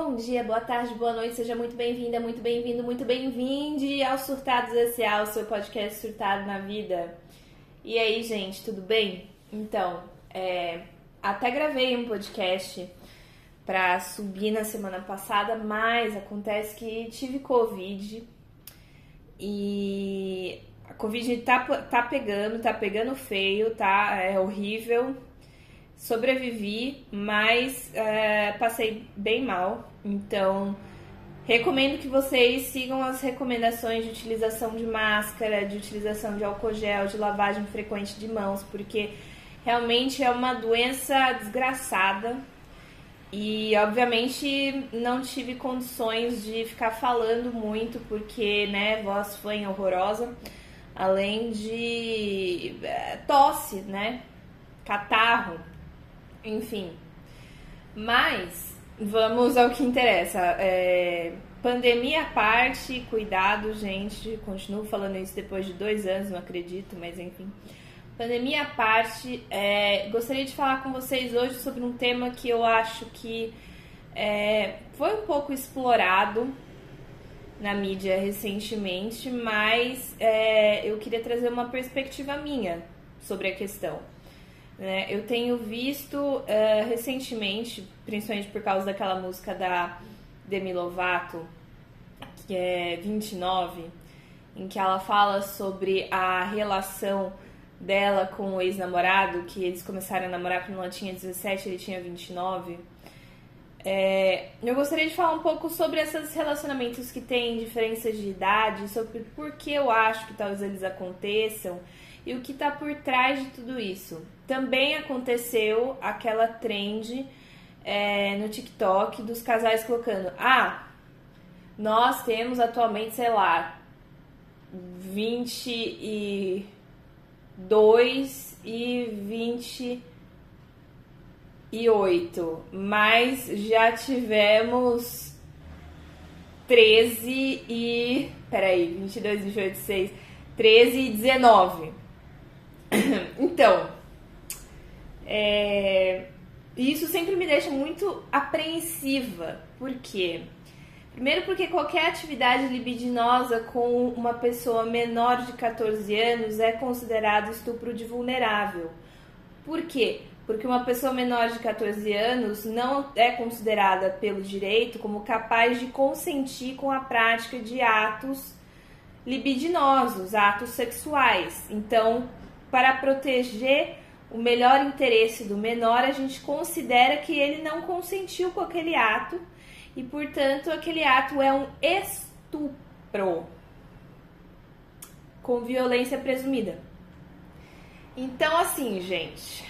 Bom dia, boa tarde, boa noite, seja muito bem-vinda, muito bem-vindo, muito bem-vinde ao Surtados S.A., o seu podcast surtado na vida. E aí, gente, tudo bem? Então, é, até gravei um podcast para subir na semana passada, mas acontece que tive Covid e a Covid tá, tá pegando, tá pegando feio, tá? É horrível sobrevivi, mas é, passei bem mal. Então, recomendo que vocês sigam as recomendações de utilização de máscara, de utilização de álcool gel, de lavagem frequente de mãos, porque realmente é uma doença desgraçada. E obviamente não tive condições de ficar falando muito, porque né, voz foi horrorosa, além de é, tosse, né? Catarro, enfim. Mas vamos ao que interessa. É, pandemia à parte, cuidado, gente. Continuo falando isso depois de dois anos, não acredito, mas enfim. Pandemia à parte, é, gostaria de falar com vocês hoje sobre um tema que eu acho que é, foi um pouco explorado na mídia recentemente, mas é, eu queria trazer uma perspectiva minha sobre a questão. Né? Eu tenho visto uh, recentemente, principalmente por causa daquela música da Demi Lovato, que é 29, em que ela fala sobre a relação dela com o ex-namorado, que eles começaram a namorar quando ela tinha 17 ele tinha 29. É, eu gostaria de falar um pouco sobre esses relacionamentos que têm diferenças de idade, sobre por que eu acho que talvez eles aconteçam e o que está por trás de tudo isso. Também aconteceu aquela trend é, no TikTok dos casais colocando: Ah, nós temos atualmente, sei lá, 22 e 28, mas já tivemos 13 e. Peraí, 22, 28, 6, 13 e 19. Então, é, isso sempre me deixa muito apreensiva. Por quê? Primeiro porque qualquer atividade libidinosa com uma pessoa menor de 14 anos é considerado estupro de vulnerável. Por quê? Porque uma pessoa menor de 14 anos não é considerada pelo direito como capaz de consentir com a prática de atos libidinosos, atos sexuais. Então, para proteger o melhor interesse do menor, a gente considera que ele não consentiu com aquele ato e, portanto, aquele ato é um estupro com violência presumida. Então, assim, gente,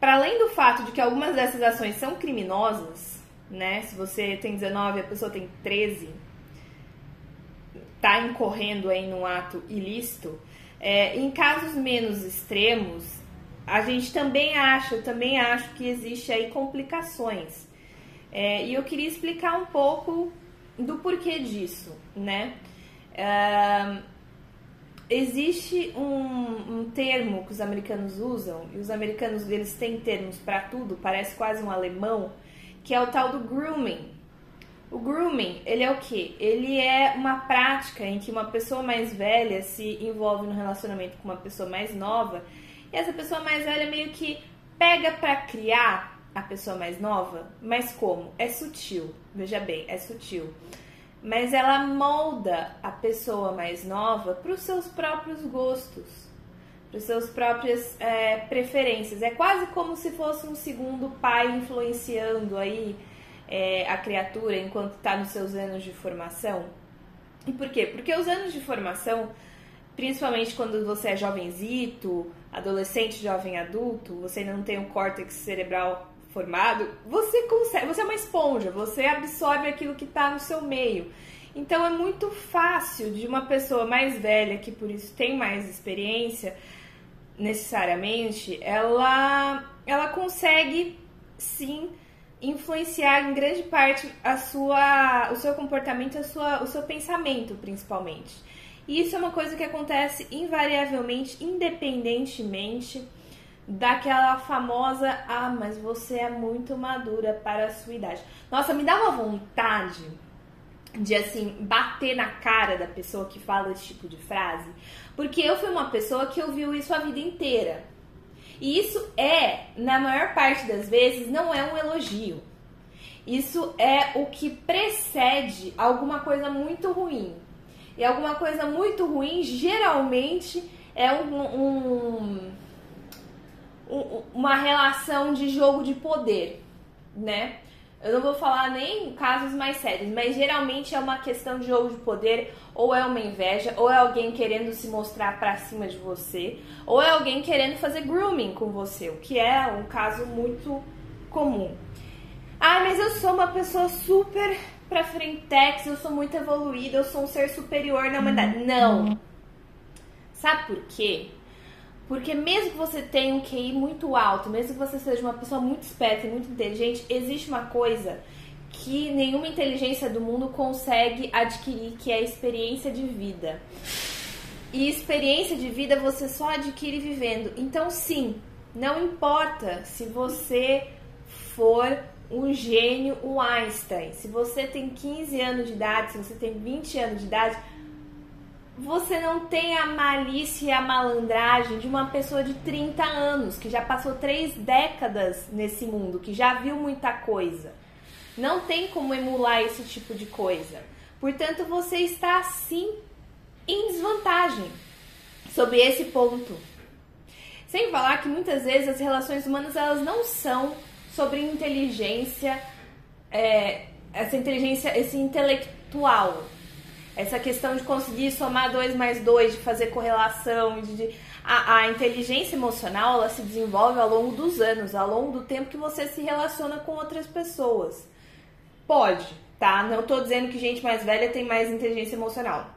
para além do fato de que algumas dessas ações são criminosas, né? Se você tem 19 e a pessoa tem 13, tá incorrendo aí num ato ilícito, é, em casos menos extremos, a gente também acha, eu também acho que existe aí complicações. É, e eu queria explicar um pouco do porquê disso, né? É, existe um, um, termo que os americanos usam, e os americanos eles têm termos para tudo, parece quase um alemão, que é o tal do grooming. O grooming, ele é o que? Ele é uma prática em que uma pessoa mais velha se envolve no relacionamento com uma pessoa mais nova e essa pessoa mais velha meio que pega para criar a pessoa mais nova, mas como? É sutil, veja bem, é sutil. Mas ela molda a pessoa mais nova para os seus próprios gostos, para as suas próprias é, preferências. É quase como se fosse um segundo pai influenciando aí é, a criatura enquanto está nos seus anos de formação. E por quê? Porque os anos de formação, principalmente quando você é jovenzito, adolescente, jovem adulto, você não tem um córtex cerebral formado, você consegue, você é uma esponja, você absorve aquilo que está no seu meio. Então é muito fácil de uma pessoa mais velha, que por isso tem mais experiência, necessariamente, ela, ela consegue sim influenciar em grande parte a sua, o seu comportamento, a sua, o seu pensamento, principalmente. E isso é uma coisa que acontece invariavelmente, independentemente daquela famosa, ah, mas você é muito madura para a sua idade. Nossa, me dá uma vontade de assim bater na cara da pessoa que fala esse tipo de frase, porque eu fui uma pessoa que ouviu isso a vida inteira. E isso é, na maior parte das vezes, não é um elogio. Isso é o que precede alguma coisa muito ruim. E alguma coisa muito ruim geralmente é um, um uma relação de jogo de poder, né? Eu não vou falar nem casos mais sérios, mas geralmente é uma questão de jogo de poder, ou é uma inveja, ou é alguém querendo se mostrar pra cima de você, ou é alguém querendo fazer grooming com você, o que é um caso muito comum. Ah, mas eu sou uma pessoa super pra frentex, eu sou muito evoluída, eu sou um ser superior na humanidade. Não. Sabe por quê? Porque mesmo que você tenha um QI muito alto, mesmo que você seja uma pessoa muito esperta e muito inteligente, existe uma coisa que nenhuma inteligência do mundo consegue adquirir, que é a experiência de vida. E experiência de vida você só adquire vivendo. Então, sim, não importa se você for um gênio, um Einstein. Se você tem 15 anos de idade, se você tem 20 anos de idade, você não tem a malícia e a malandragem de uma pessoa de 30 anos, que já passou três décadas nesse mundo, que já viu muita coisa. Não tem como emular esse tipo de coisa. Portanto, você está sim em desvantagem sobre esse ponto. Sem falar que muitas vezes as relações humanas elas não são sobre inteligência, é, essa inteligência, esse intelectual, essa questão de conseguir somar dois mais dois, de fazer correlação, de, de a, a, inteligência emocional ela se desenvolve ao longo dos anos, ao longo do tempo que você se relaciona com outras pessoas. Pode, tá? Não tô dizendo que gente mais velha tem mais inteligência emocional.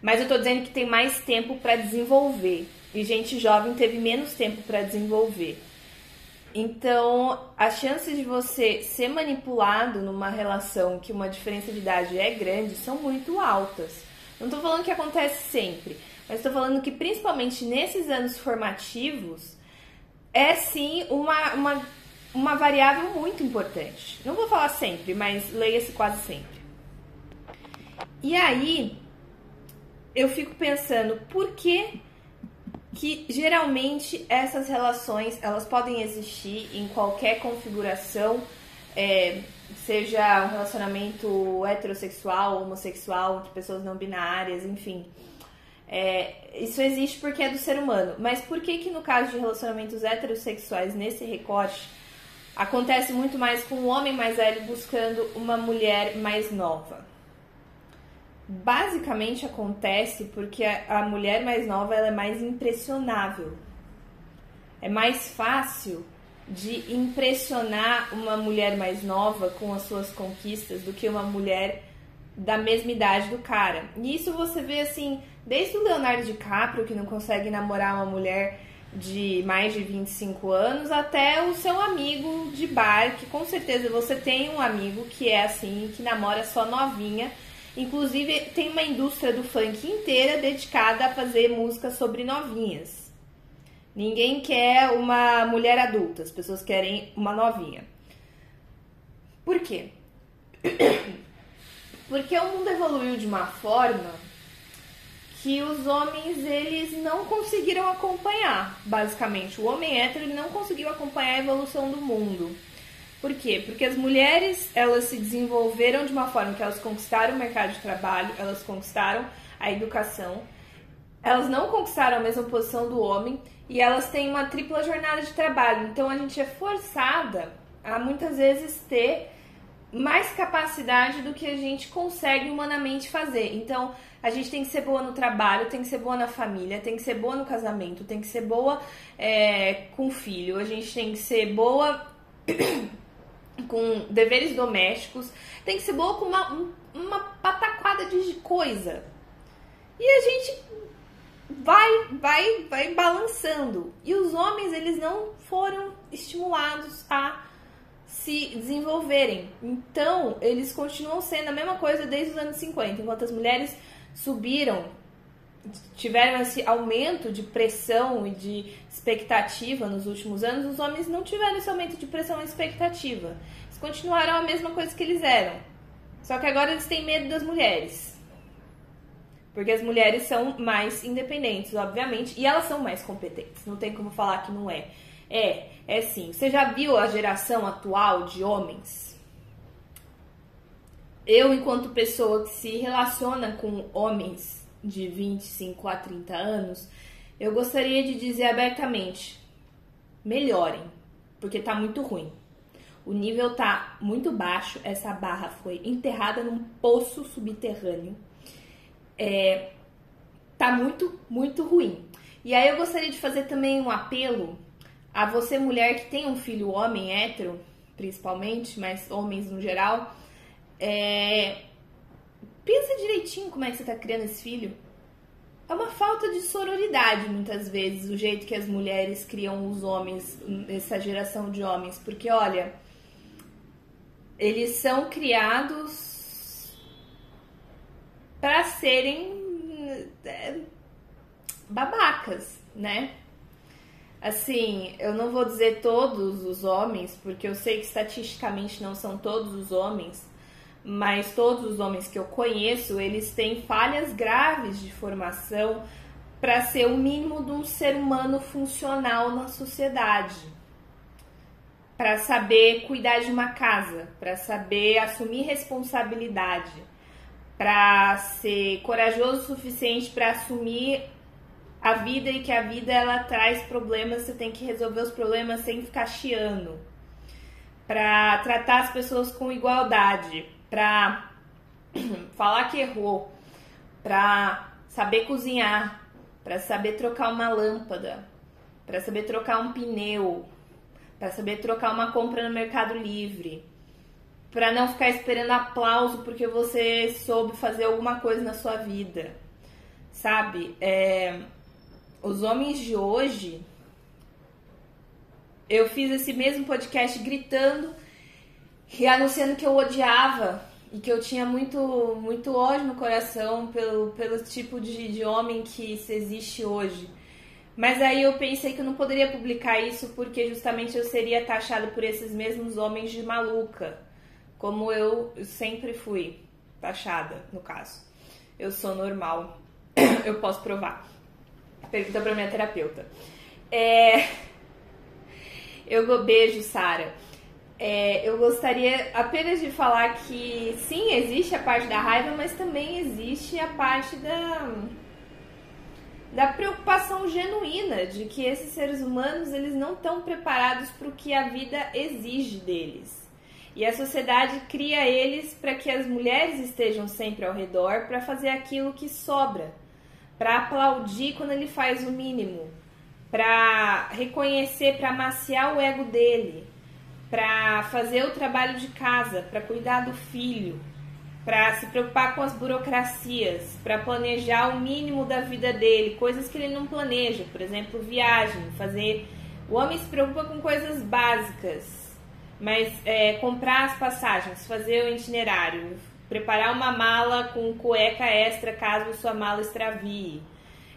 Mas eu tô dizendo que tem mais tempo para desenvolver. E gente jovem teve menos tempo para desenvolver. Então, as chances de você ser manipulado numa relação que uma diferença de idade é grande são muito altas. Não estou falando que acontece sempre, mas estou falando que principalmente nesses anos formativos é sim uma, uma, uma variável muito importante. Não vou falar sempre, mas leia-se quase sempre. E aí, eu fico pensando, por que que geralmente essas relações elas podem existir em qualquer configuração, é, seja um relacionamento heterossexual, homossexual, entre pessoas não binárias, enfim. É, isso existe porque é do ser humano. Mas por que que no caso de relacionamentos heterossexuais, nesse recorte, acontece muito mais com um homem mais velho buscando uma mulher mais nova? Basicamente acontece porque a, mulher mais nova é mais impressionável. É mais fácil de impressionar uma mulher mais nova com as suas conquistas do que uma mulher da mesma idade do cara. E isso você vê assim, desde o Leonardo DiCaprio, que não consegue namorar uma mulher de mais de 25 anos, até o seu amigo de bar, que com certeza você tem um amigo que é assim, que namora só novinha Inclusive, tem uma indústria do funk inteira dedicada a fazer música sobre novinhas. Ninguém quer uma mulher adulta, as pessoas querem uma novinha. Por quê? Porque o mundo evoluiu de uma forma que os homens eles não conseguiram acompanhar, basicamente. O homem hétero ele não conseguiu acompanhar a evolução do mundo. Por quê? Porque as mulheres, elas se desenvolveram de uma forma que elas conquistaram o mercado de trabalho, elas conquistaram a educação, elas não conquistaram a mesma posição do homem e elas têm uma tripla jornada de trabalho. Então a gente é forçada a muitas vezes ter mais capacidade do que a gente consegue humanamente fazer. Então, a gente tem que ser boa no trabalho, tem que ser boa na família, tem que ser boa no casamento, tem que ser boa é, com o filho, a gente tem que ser boa com deveres domésticos, tem que ser boa com uma, uma pataquada de coisa. E a gente vai, vai, vai balançando. E os homens, eles não foram estimulados a se desenvolverem. Então, eles continuam sendo a mesma coisa desde os anos 50, enquanto as mulheres subiram tiveram esse aumento de pressão e de expectativa nos últimos anos, os homens não tiveram esse aumento de pressão e expectativa. Eles continuaram a mesma coisa que eles eram. Só que agora eles têm medo das mulheres. Porque as mulheres são mais independentes, obviamente, e elas são mais competentes. Não tem como falar que não é. É, é sim. Você já viu a geração atual de homens? Eu, enquanto pessoa que se relaciona com homens de 25 a 30 anos, eu gostaria de dizer abertamente: melhorem, porque tá muito ruim. O nível tá muito baixo, essa barra foi enterrada num poço subterrâneo. É, tá muito, muito ruim. E aí eu gostaria de fazer também um apelo a você, mulher que tem um filho homem hétero, principalmente, mas homens no geral. É, pensa direitinho como é que você tá criando esse filho é uma falta de sororidade, muitas vezes, o jeito que as mulheres criam os homens, essa geração de homens. Porque, olha, eles são criados para serem é, babacas, né? Assim, eu não vou dizer todos os homens, porque eu sei que estatisticamente não são todos os homens, mas todos os homens que eu conheço, eles têm falhas graves de formação para ser o mínimo de um ser humano funcional na sociedade. Para saber cuidar de uma casa, para saber assumir responsabilidade, para ser corajoso o suficiente para assumir a vida e que a vida ela traz problemas, você tem que resolver os problemas sem ficar chiando. Para tratar as pessoas com igualdade, para falar que errou, para saber cozinhar, para saber trocar uma lâmpada, para saber trocar um pneu, para saber trocar uma compra no Mercado Livre, para não ficar esperando aplauso porque você soube fazer alguma coisa na sua vida, sabe? É, os homens de hoje, eu fiz esse mesmo podcast gritando e anunciando que eu odiava e que eu tinha muito, muito ódio no coração pelo, pelo tipo de, de homem que existe hoje. Mas aí eu pensei que eu não poderia publicar isso porque justamente eu seria taxada por esses mesmos homens de maluca, como eu sempre fui taxada, no caso. Eu sou normal, eu posso provar. Pergunta pra minha terapeuta. É... Eu beijo, Sara. É, eu gostaria apenas de falar que sim, existe a parte da raiva, mas também existe a parte da, da preocupação genuína de que esses seres humanos eles não estão preparados para o que a vida exige deles. E a sociedade cria eles para que as mulheres estejam sempre ao redor para fazer aquilo que sobra, para aplaudir quando ele faz o mínimo, para reconhecer, para amaciar o ego dele para fazer o trabalho de casa, para cuidar do filho, para se preocupar com as burocracias, para planejar o mínimo da vida dele, coisas que ele não planeja, por exemplo, viagem, fazer. O homem se preocupa com coisas básicas, mas é, comprar as passagens, fazer o itinerário, preparar uma mala com cueca extra caso sua mala extravie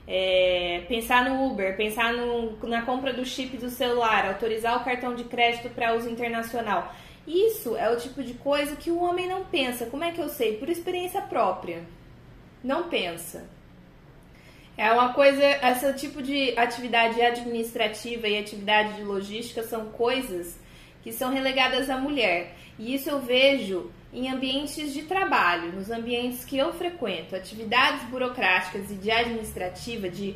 é, pensar no Uber, pensar no, na compra do chip do celular, autorizar o cartão de crédito para uso internacional. Isso é o tipo de coisa que o homem não pensa. Como é que eu sei? Por experiência própria. Não pensa. É uma coisa, esse tipo de atividade administrativa e atividade de logística são coisas que são relegadas à mulher. E isso eu vejo em ambientes de trabalho, nos ambientes que eu frequento, atividades burocráticas e de administrativa, de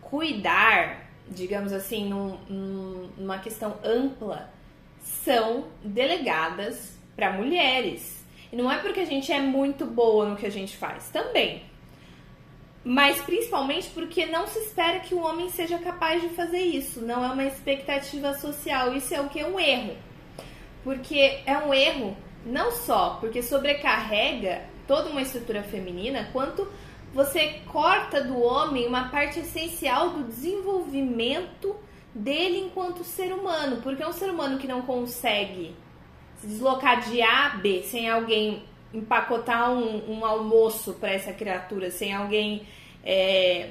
cuidar, digamos assim, num, numa questão ampla, são delegadas para mulheres. E não é porque a gente é muito boa no que a gente faz, também. Mas principalmente porque não se espera que o homem seja capaz de fazer isso. Não é uma expectativa social. Isso é o que? Um erro. Porque é um erro não só porque sobrecarrega toda uma estrutura feminina, quanto você corta do homem uma parte essencial do desenvolvimento dele enquanto ser humano, porque é um ser humano que não consegue se deslocar de A a B sem alguém empacotar um, um almoço para essa criatura, sem alguém é,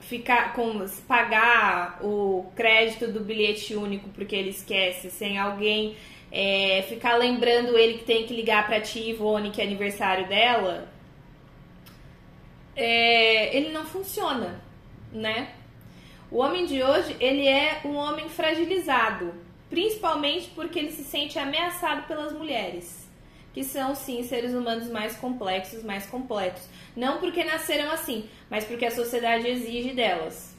ficar com pagar o crédito do bilhete único porque ele esquece, sem alguém é, ficar lembrando ele que tem que ligar para tia Ivone que é aniversário dela, é, ele não funciona, né? O homem de hoje ele é um homem fragilizado, principalmente porque ele se sente ameaçado pelas mulheres que são sim seres humanos mais complexos, mais completos. Não porque nasceram assim, mas porque a sociedade exige delas.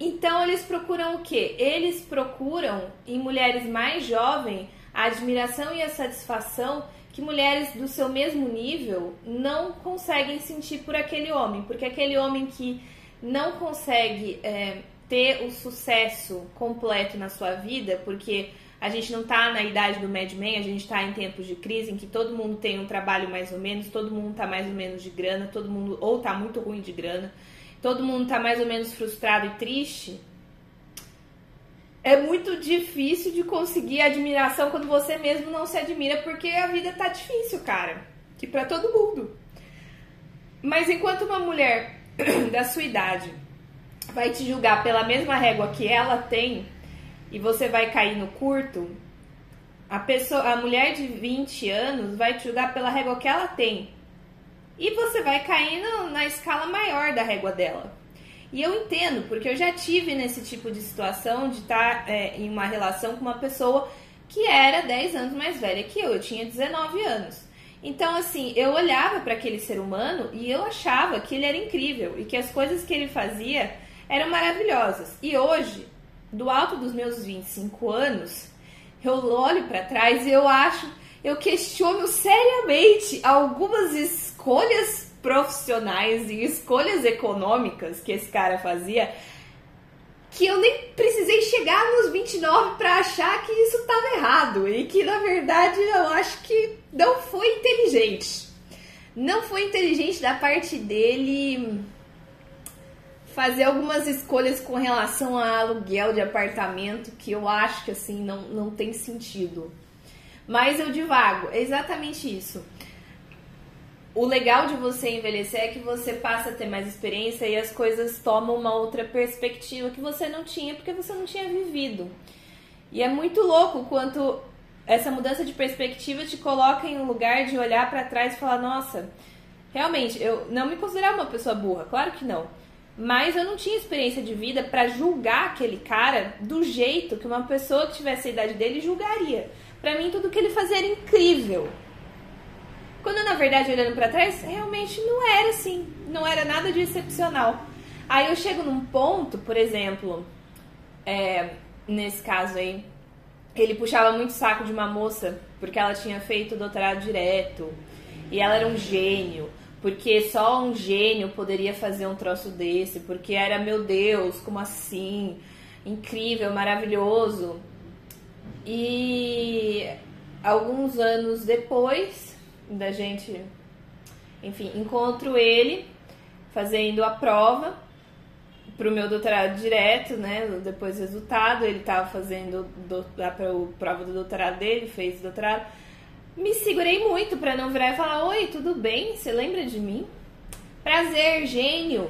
Então eles procuram o quê? Eles procuram em mulheres mais jovens a admiração e a satisfação que mulheres do seu mesmo nível não conseguem sentir por aquele homem, porque aquele homem que não consegue é, ter o sucesso completo na sua vida, porque a gente não tá na idade do Mad Men, a gente tá em tempos de crise em que todo mundo tem um trabalho mais ou menos, todo mundo tá mais ou menos de grana, todo mundo ou tá muito ruim de grana, todo mundo tá mais ou menos frustrado e triste. É muito difícil de conseguir admiração quando você mesmo não se admira, porque a vida tá difícil, cara. Que para todo mundo. Mas enquanto uma mulher da sua idade vai te julgar pela mesma régua que ela tem, e você vai cair no curto, a pessoa, a mulher de 20 anos vai te julgar pela régua que ela tem. E você vai cair na escala maior da régua dela. E eu entendo, porque eu já tive nesse tipo de situação de estar tá, é, em uma relação com uma pessoa que era 10 anos mais velha que eu. Eu tinha 19 anos. Então, assim, eu olhava para aquele ser humano e eu achava que ele era incrível e que as coisas que ele fazia eram maravilhosas. E hoje, do alto dos meus 25 anos, eu olho para trás e eu acho, eu questiono seriamente algumas escolhas profissionais e escolhas econômicas que esse cara fazia, que eu nem precisei chegar nos 29 para achar que isso estava errado e que na verdade eu acho que não foi inteligente. Não foi inteligente da parte dele fazer algumas escolhas com relação a aluguel de apartamento que eu acho que assim não, não tem sentido. Mas eu divago, é exatamente isso. O legal de você envelhecer é que você passa a ter mais experiência e as coisas tomam uma outra perspectiva que você não tinha porque você não tinha vivido. E é muito louco quanto essa mudança de perspectiva te coloca em um lugar de olhar para trás e falar: nossa, realmente, eu não me considerava uma pessoa burra, claro que não. Mas eu não tinha experiência de vida para julgar aquele cara do jeito que uma pessoa que tivesse a idade dele julgaria. Para mim, tudo que ele fazia era incrível. Quando na verdade, olhando para trás, realmente não era assim. Não era nada de excepcional. Aí eu chego num ponto, por exemplo, é, nesse caso aí, ele puxava muito saco de uma moça porque ela tinha feito doutorado direto e ela era um gênio porque só um gênio poderia fazer um troço desse, porque era, meu Deus, como assim? Incrível, maravilhoso. E alguns anos depois da gente, enfim, encontro ele fazendo a prova para o meu doutorado direto, né? Depois do resultado, ele estava fazendo do, a prova do doutorado dele, fez o doutorado me segurei muito para não virar e falar: Oi, tudo bem? Você lembra de mim? Prazer, gênio!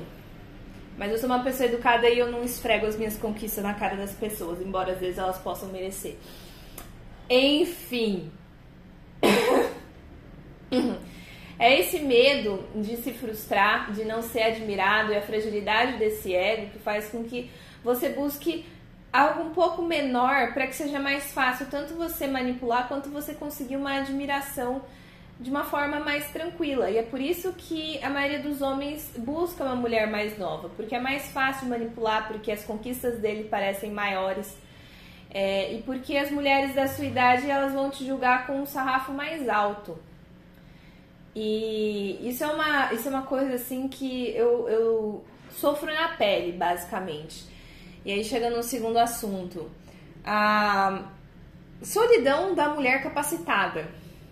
Mas eu sou uma pessoa educada e eu não esfrego as minhas conquistas na cara das pessoas, embora às vezes elas possam merecer. Enfim. É esse medo de se frustrar, de não ser admirado e a fragilidade desse ego que faz com que você busque algo um pouco menor para que seja mais fácil tanto você manipular quanto você conseguir uma admiração de uma forma mais tranquila. E é por isso que a maioria dos homens busca uma mulher mais nova, porque é mais fácil manipular, porque as conquistas dele parecem maiores. É, e porque as mulheres da sua idade elas vão te julgar com um sarrafo mais alto. E isso é uma, isso é uma coisa assim que eu, eu sofro na pele, basicamente. E aí chega no segundo assunto. A solidão da mulher capacitada,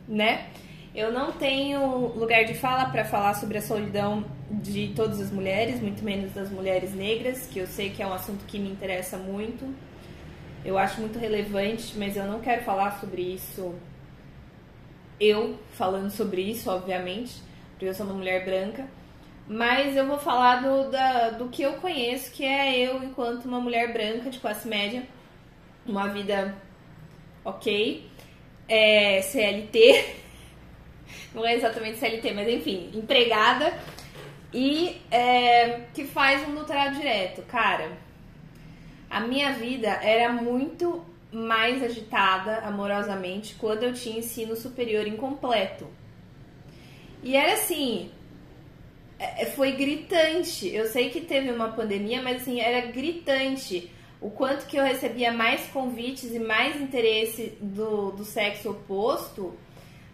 né? Eu não tenho lugar de fala para falar sobre a solidão de todas as mulheres, muito menos das mulheres negras, que eu sei que é um assunto que me interessa muito. Eu acho muito relevante, mas eu não quero falar sobre isso eu falando sobre isso, obviamente, porque eu sou uma mulher branca. Mas eu vou falar do, da, do que eu conheço, que é eu enquanto uma mulher branca de classe média, uma vida ok, é, CLT, não é exatamente CLT, mas enfim, empregada e é, que faz um doutorado direto. Cara, a minha vida era muito mais agitada amorosamente quando eu tinha ensino superior incompleto. E era assim, é, é, foi gritante. Eu sei que teve uma pandemia, mas assim, era gritante o quanto que eu recebia mais convites e mais interesse do, do sexo oposto,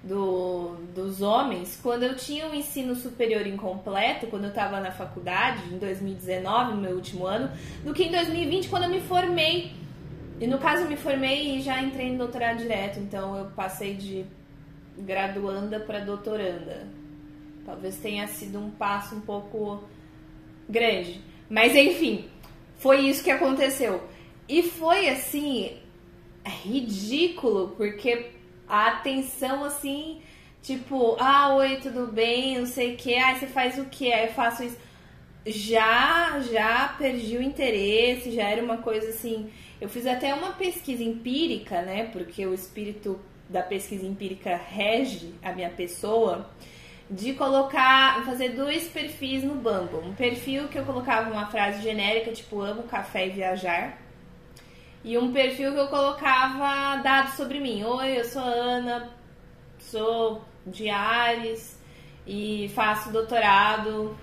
do, dos homens, quando eu tinha um ensino superior incompleto, quando eu estava na faculdade, em 2019, no meu último ano, do que em 2020, quando eu me formei. E no caso, eu me formei e já entrei no doutorado direto, então eu passei de graduanda para doutoranda. Talvez tenha sido um passo um pouco grande. Mas enfim, foi isso que aconteceu. E foi assim, ridículo, porque a atenção assim, tipo, ah, oi, tudo bem, não sei o que, aí você faz o que? Aí eu faço isso. Já, já perdi o interesse, já era uma coisa assim. Eu fiz até uma pesquisa empírica, né? Porque o espírito da pesquisa empírica rege a minha pessoa de colocar, fazer dois perfis no Bumble. Um perfil que eu colocava uma frase genérica, tipo amo café e viajar. E um perfil que eu colocava dados sobre mim. Oi, eu sou Ana, sou de Ares e faço doutorado.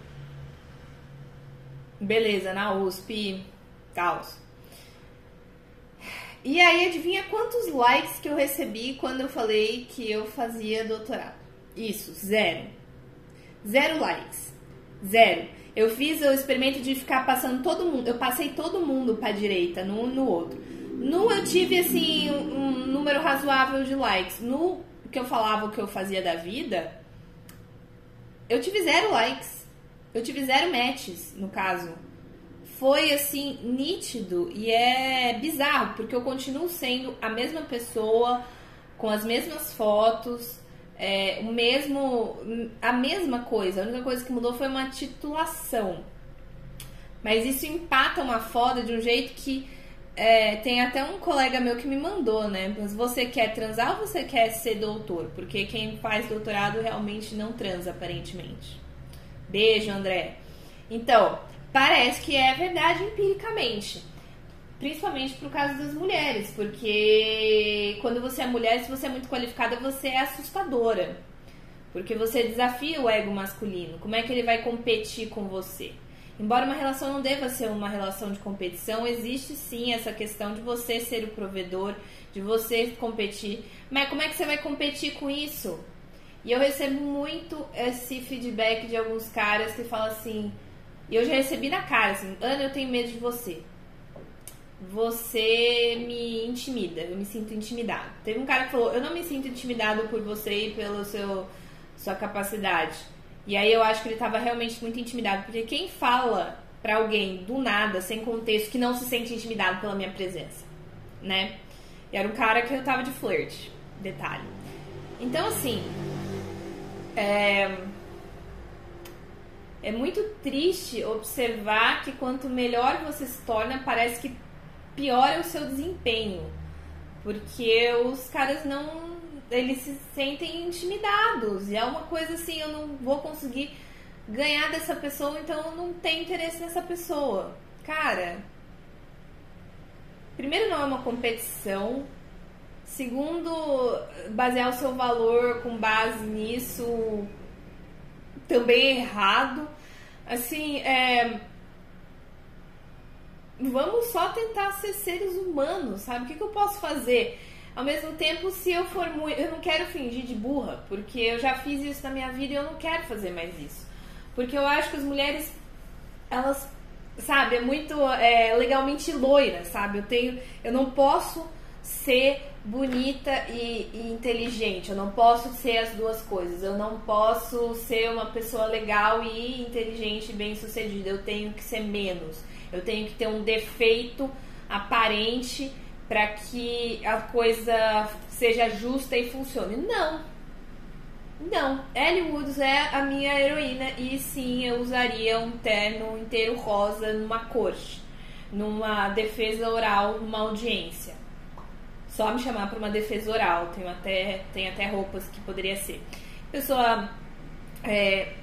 Beleza, na USP, tal. E aí, adivinha quantos likes que eu recebi quando eu falei que eu fazia doutorado? Isso, zero. Zero likes. Zero. Eu fiz o experimento de ficar passando todo mundo. Eu passei todo mundo pra direita, no no outro. No eu tive, assim, um, um número razoável de likes. No que eu falava o que eu fazia da vida, eu tive zero likes. Eu tive zero matches, no caso. Foi, assim, nítido e é bizarro, porque eu continuo sendo a mesma pessoa, com as mesmas fotos, é, o mesmo, a mesma coisa. A única coisa que mudou foi uma titulação. Mas isso empata uma foda de um jeito que é, tem até um colega meu que me mandou, né? Mas você quer transar ou você quer ser doutor? Porque quem faz doutorado realmente não transa, aparentemente. Beijo, André. Então, parece que é verdade empiricamente. Principalmente por causa das mulheres, porque quando você é mulher, se você é muito qualificada, você é assustadora. Porque você desafia o ego masculino. Como é que ele vai competir com você? Embora uma relação não deva ser uma relação de competição, existe sim essa questão de você ser o provedor, de você competir. Mas como é que você vai competir com isso? E eu recebo muito esse feedback de alguns caras que falam assim, e eu já recebi na cara assim, Ana, eu tenho medo de você você me intimida, eu me sinto intimidado. Teve um cara que falou, eu não me sinto intimidado por você e pela sua capacidade. E aí eu acho que ele estava realmente muito intimidado, porque quem fala para alguém do nada, sem contexto, que não se sente intimidado pela minha presença, né? E era um cara que eu tava de flirt, detalhe. Então assim, é, é muito triste observar que quanto melhor você se torna, parece que pior é o seu desempenho. Porque os caras não. Eles se sentem intimidados. E é uma coisa assim, eu não vou conseguir ganhar dessa pessoa, então eu não tenho interesse nessa pessoa. Cara, primeiro não é uma competição. Segundo, basear o seu valor com base nisso também é errado. Assim, é, vamos só tentar ser seres humanos, sabe? O que, que eu posso fazer? Ao mesmo tempo, se eu for muito. Eu não quero fingir de burra, porque eu já fiz isso na minha vida e eu não quero fazer mais isso. Porque eu acho que as mulheres, elas, sabe, é muito é, legalmente loira, sabe? Eu tenho. Eu não posso ser bonita e, e, inteligente. Eu não posso ser as duas coisas. Eu não posso ser uma pessoa legal e inteligente e bem sucedida. Eu tenho que ser menos eu tenho que ter um defeito aparente para que a coisa seja justa e funcione. Não. Não, Ellie Woods é a minha heroína e sim, eu usaria um terno inteiro rosa numa corte, numa defesa oral, numa audiência. Só me chamar para uma defesa oral, tem até, tem até roupas que poderia ser. Pessoa é,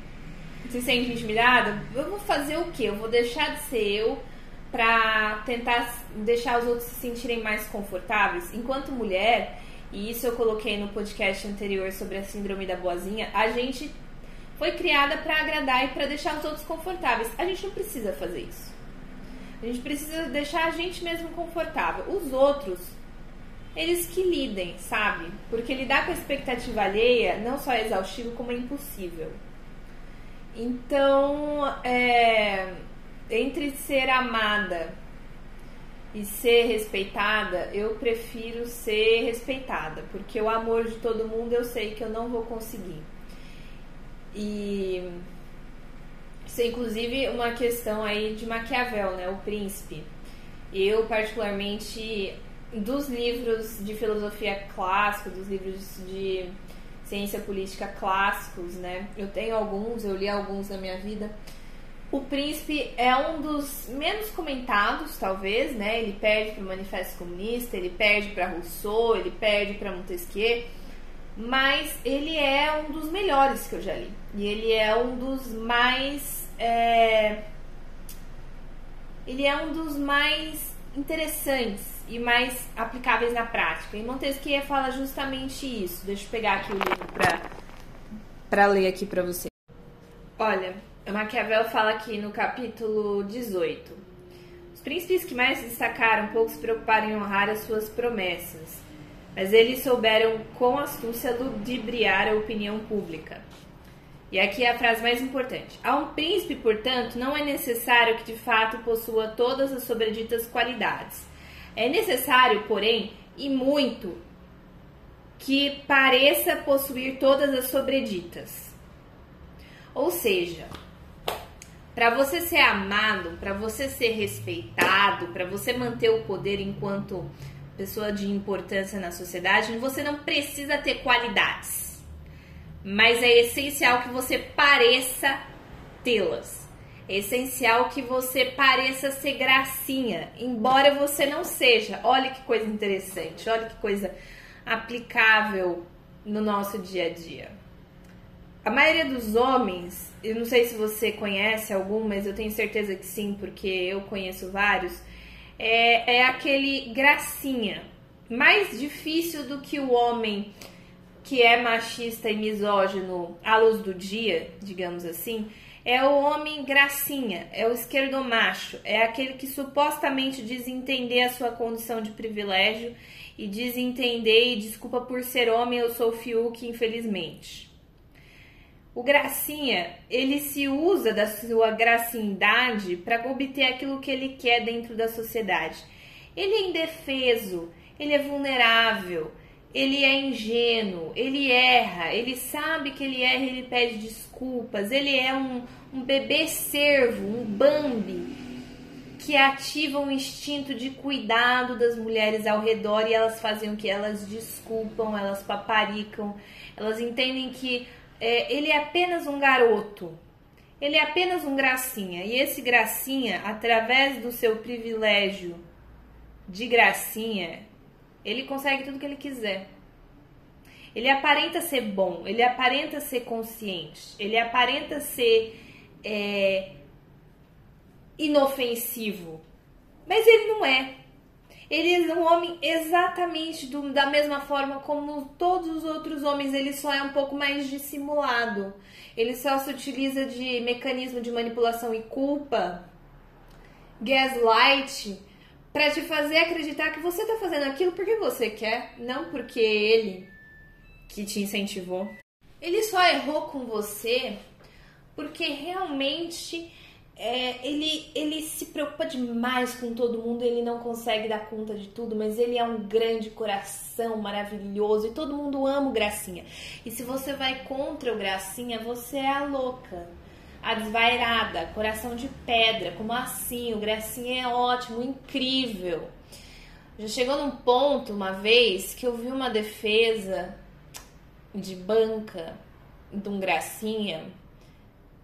se sente intimidada, eu vou fazer o quê? Eu vou deixar de ser eu para tentar deixar os outros se sentirem mais confortáveis. Enquanto mulher, e isso eu coloquei no podcast anterior sobre a síndrome da boazinha, a gente foi criada para agradar e para deixar os outros confortáveis. A gente não precisa fazer isso. A gente precisa deixar a gente mesmo confortável. Os outros, eles que lidem, sabe? Porque lidar com a expectativa alheia não só é exaustivo, como é impossível. Então, é, entre ser amada e ser respeitada, eu prefiro ser respeitada, porque o amor de todo mundo eu sei que eu não vou conseguir. E isso é inclusive uma questão aí de Maquiavel, né, o príncipe. Eu particularmente dos livros de filosofia clássica, dos livros de ciência política clássicos, né? Eu tenho alguns, eu li alguns na minha vida. O Príncipe é um dos menos comentados, talvez, né? Ele perde para o Manifesto Comunista, ele perde para Rousseau, ele perde para Montesquieu, mas ele é um dos melhores que eu já li. E ele é um dos mais. É... Ele é um dos mais interessantes e mais aplicáveis na prática. E Montesquieu fala justamente isso. Deixa eu pegar aqui o livro para ler aqui para você. Olha, Maquiavel fala aqui no capítulo 18. Os príncipes que mais se destacaram pouco se preocuparam em honrar as suas promessas, mas eles souberam com astúcia ludibriar a opinião pública. E aqui é a frase mais importante. A um príncipe, portanto, não é necessário que de fato possua todas as sobreditas qualidades. É necessário, porém, e muito, que pareça possuir todas as sobreditas. Ou seja, para você ser amado, para você ser respeitado, para você manter o poder enquanto pessoa de importância na sociedade, você não precisa ter qualidades. Mas é essencial que você pareça tê-las. É essencial que você pareça ser gracinha, embora você não seja. Olha que coisa interessante, olha que coisa aplicável no nosso dia a dia. A maioria dos homens, eu não sei se você conhece algum, mas eu tenho certeza que sim, porque eu conheço vários, é, é aquele gracinha. Mais difícil do que o homem que é machista e misógino à luz do dia, digamos assim, é o homem gracinha, é o esquerdomacho, é aquele que supostamente diz entender a sua condição de privilégio e diz entender e desculpa por ser homem, eu sou Fiuk, infelizmente. O gracinha, ele se usa da sua gracindade para obter aquilo que ele quer dentro da sociedade. Ele é indefeso, ele é vulnerável, ele é ingênuo, ele erra, ele sabe que ele erra, ele pede desculpas, ele é um, um bebê servo, um Bambi, que ativa um instinto de cuidado das mulheres ao redor e elas fazem o que? Elas desculpam, elas paparicam, elas entendem que é, ele é apenas um garoto, ele é apenas um gracinha. E esse gracinha, através do seu privilégio de gracinha, ele consegue tudo que ele quiser. Ele aparenta ser bom, ele aparenta ser consciente, ele aparenta ser é, inofensivo, mas ele não é. Ele é um homem exatamente do, da mesma forma como todos os outros homens, ele só é um pouco mais dissimulado. Ele só se utiliza de mecanismo de manipulação e culpa, gaslight, para te fazer acreditar que você tá fazendo aquilo porque você quer, não porque ele que te incentivou. Ele só errou com você porque realmente é, ele, ele se preocupa demais com todo mundo, ele não consegue dar conta de tudo, mas ele é um grande coração maravilhoso e todo mundo ama o Gracinha. E se você vai contra o Gracinha, você é a louca, a desvairada, coração de pedra. Como assim? O Gracinha é ótimo, incrível. Já chegou num ponto uma vez que eu vi uma defesa de banca de um gracinha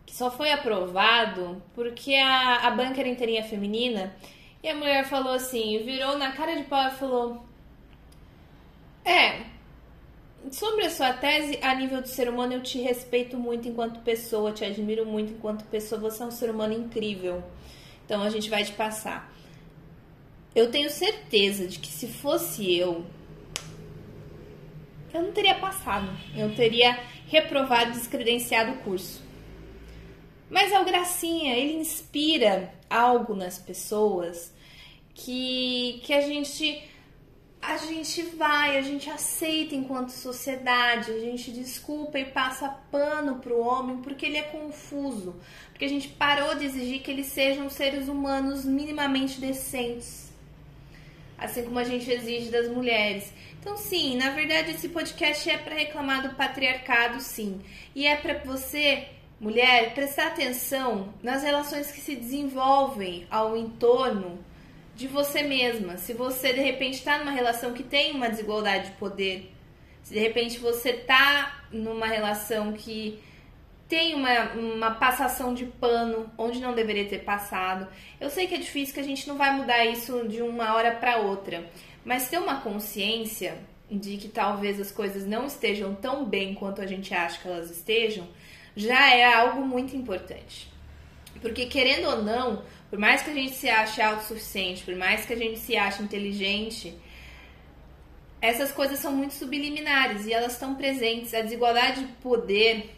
que só foi aprovado porque a, a banca era inteirinha feminina e a mulher falou assim, virou na cara de pau e falou: É, sobre a sua tese, a nível do ser humano, eu te respeito muito enquanto pessoa, te admiro muito enquanto pessoa, você é um ser humano incrível. Então a gente vai te passar. Eu tenho certeza de que se fosse eu, eu não teria passado. Eu teria reprovado, descredenciado o curso. Mas é o Gracinha, ele inspira algo nas pessoas que, que a gente a gente vai, a gente aceita enquanto sociedade, a gente desculpa e passa pano pro homem porque ele é confuso, porque a gente parou de exigir que eles sejam seres humanos minimamente decentes, assim como a gente exige das mulheres. Então, sim, na verdade esse podcast é para reclamar do patriarcado, sim, e é para você mulher prestar atenção nas relações que se desenvolvem ao entorno de você mesma. Se você de repente está numa relação que tem uma desigualdade de poder, se de repente você está numa relação que tem uma, uma passação de pano onde não deveria ter passado. Eu sei que é difícil, que a gente não vai mudar isso de uma hora para outra, mas ter uma consciência de que talvez as coisas não estejam tão bem quanto a gente acha que elas estejam, já é algo muito importante. Porque querendo ou não, por mais que a gente se ache autossuficiente, por mais que a gente se ache inteligente, essas coisas são muito subliminares e elas estão presentes. A desigualdade de poder,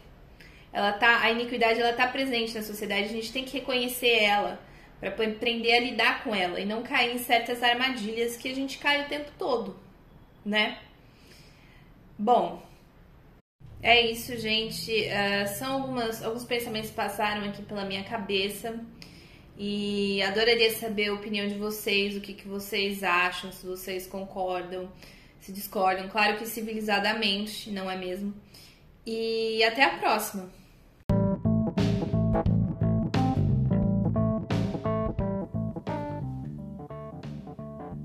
ela tá, a iniquidade ela tá presente na sociedade, a gente tem que reconhecer ela para aprender a lidar com ela e não cair em certas armadilhas que a gente cai o tempo todo, né? Bom, é isso, gente. Uh, são algumas, alguns pensamentos que passaram aqui pela minha cabeça. E adoraria saber a opinião de vocês, o que, que vocês acham, se vocês concordam, se discordam. Claro que civilizadamente, não é mesmo? E até a próxima!